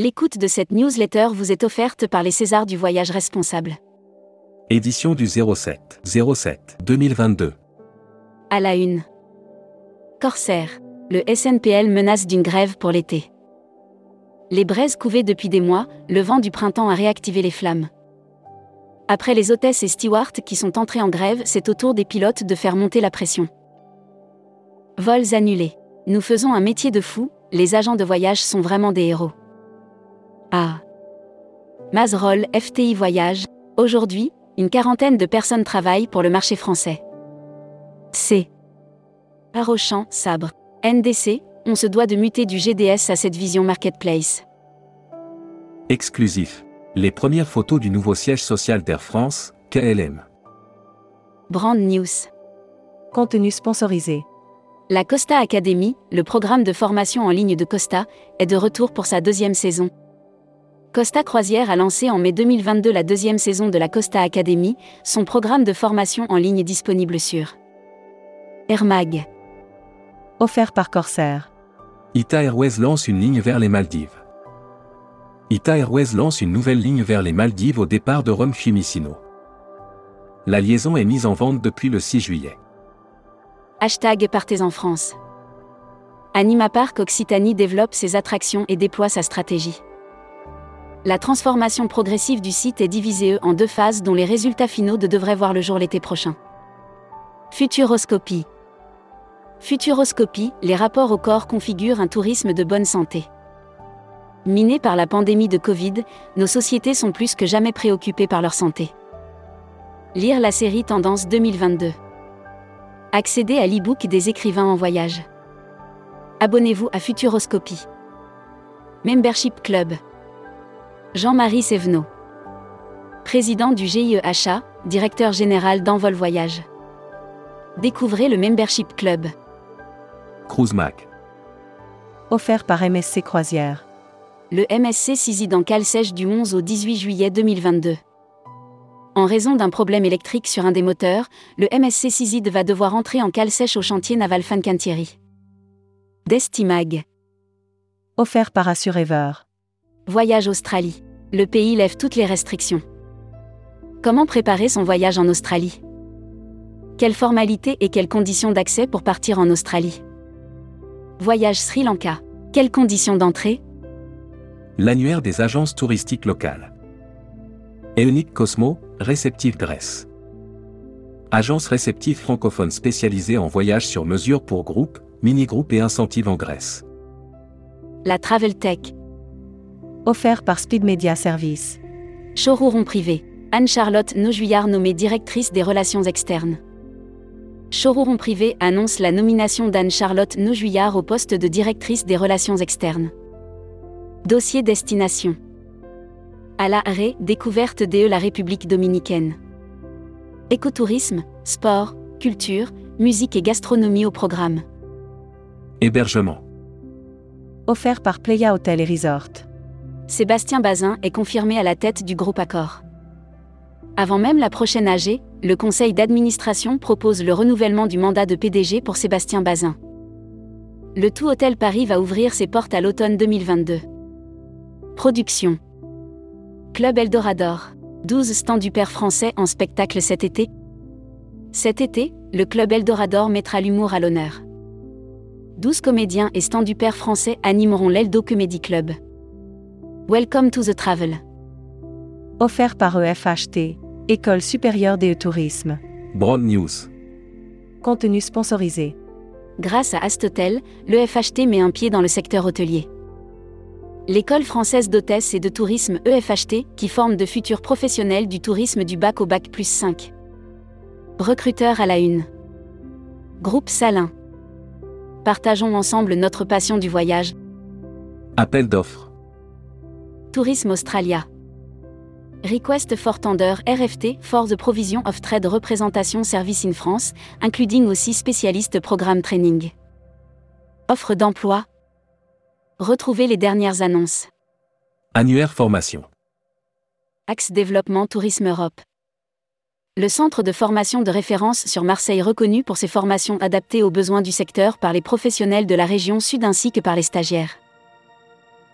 L'écoute de cette newsletter vous est offerte par les Césars du voyage responsable. Édition du 07 07 2022. À la une. Corsair. Le SNPL menace d'une grève pour l'été. Les braises couvées depuis des mois, le vent du printemps a réactivé les flammes. Après les hôtesses et stewards qui sont entrés en grève, c'est au tour des pilotes de faire monter la pression. Vols annulés. Nous faisons un métier de fou, les agents de voyage sont vraiment des héros. Ah. Mazerol, FTI Voyage. Aujourd'hui, une quarantaine de personnes travaillent pour le marché français. C. Parochamp, Sabre. NDC, on se doit de muter du GDS à cette vision marketplace. Exclusif. Les premières photos du nouveau siège social d'Air France, KLM. Brand News. Contenu sponsorisé. La Costa Academy, le programme de formation en ligne de Costa, est de retour pour sa deuxième saison. Costa Croisière a lancé en mai 2022 la deuxième saison de la Costa Academy, son programme de formation en ligne disponible sur Air Mag. Offert par Corsair. Ita Airways lance une ligne vers les Maldives. Ita Airways lance une nouvelle ligne vers les Maldives au départ de Rome Fiumicino. La liaison est mise en vente depuis le 6 juillet. Hashtag Partez en France. Anima Park Occitanie développe ses attractions et déploie sa stratégie. La transformation progressive du site est divisée en deux phases dont les résultats finaux devraient voir le jour l'été prochain. Futuroscopie. Futuroscopie, les rapports au corps configurent un tourisme de bonne santé. Minés par la pandémie de Covid, nos sociétés sont plus que jamais préoccupées par leur santé. Lire la série Tendance 2022. Accéder à l'e-book des écrivains en voyage. Abonnez-vous à Futuroscopie. Membership Club. Jean-Marie Sévenot. Président du GIEHA, directeur général d'Envol Voyage. Découvrez le Membership Club. Cruise Mac. Offert par MSC Croisière. Le MSC saisit dans cale sèche du 11 au 18 juillet 2022. En raison d'un problème électrique sur un des moteurs, le MSC Sizid va devoir entrer en cale sèche au chantier naval Fincantieri. Destimag. Offert par Assurever. Voyage Australie. Le pays lève toutes les restrictions. Comment préparer son voyage en Australie? Quelles formalités et quelles conditions d'accès pour partir en Australie? Voyage Sri Lanka. Quelles conditions d'entrée? L'annuaire des agences touristiques locales. Eonic Cosmo, réceptive Grèce. Agence réceptive francophone spécialisée en voyage sur mesure pour groupes, mini-groupes et incentives en Grèce. La Travel Tech. Offert par Speed Media Service. Showroom privé. Anne-Charlotte Nojuillard nommée directrice des relations externes. Showroom privé annonce la nomination d'Anne-Charlotte Nojuillard au poste de directrice des relations externes. Dossier destination. À la Ré, découverte DE la République dominicaine. Écotourisme, sport, culture, musique et gastronomie au programme. Hébergement. Offert par Playa Hotel et Resort. Sébastien Bazin est confirmé à la tête du groupe Accor. Avant même la prochaine AG, le conseil d'administration propose le renouvellement du mandat de PDG pour Sébastien Bazin. Le Tout Hôtel Paris va ouvrir ses portes à l'automne 2022. Production. Club Eldorador. 12 stands du père français en spectacle cet été. Cet été, le Club Eldorador mettra l'humour à l'honneur. 12 comédiens et stands du père français animeront l'Eldo Comedy Club. Welcome to the travel. Offert par EFHT, École supérieure des tourisme. Broad News. Contenu sponsorisé. Grâce à Astotel, l'EFHT met un pied dans le secteur hôtelier. L'école française d'hôtesse et de tourisme EFHT, qui forme de futurs professionnels du tourisme du bac au bac plus 5. Recruteur à la une. Groupe Salin. Partageons ensemble notre passion du voyage. Appel d'offres. Tourisme Australia. Request for Tender RFT for the Provision of Trade Representation Service in France, including aussi spécialiste programme training. Offre d'emploi. Retrouvez les dernières annonces. Annuaire formation. Axe Développement Tourisme Europe. Le centre de formation de référence sur Marseille reconnu pour ses formations adaptées aux besoins du secteur par les professionnels de la région sud ainsi que par les stagiaires.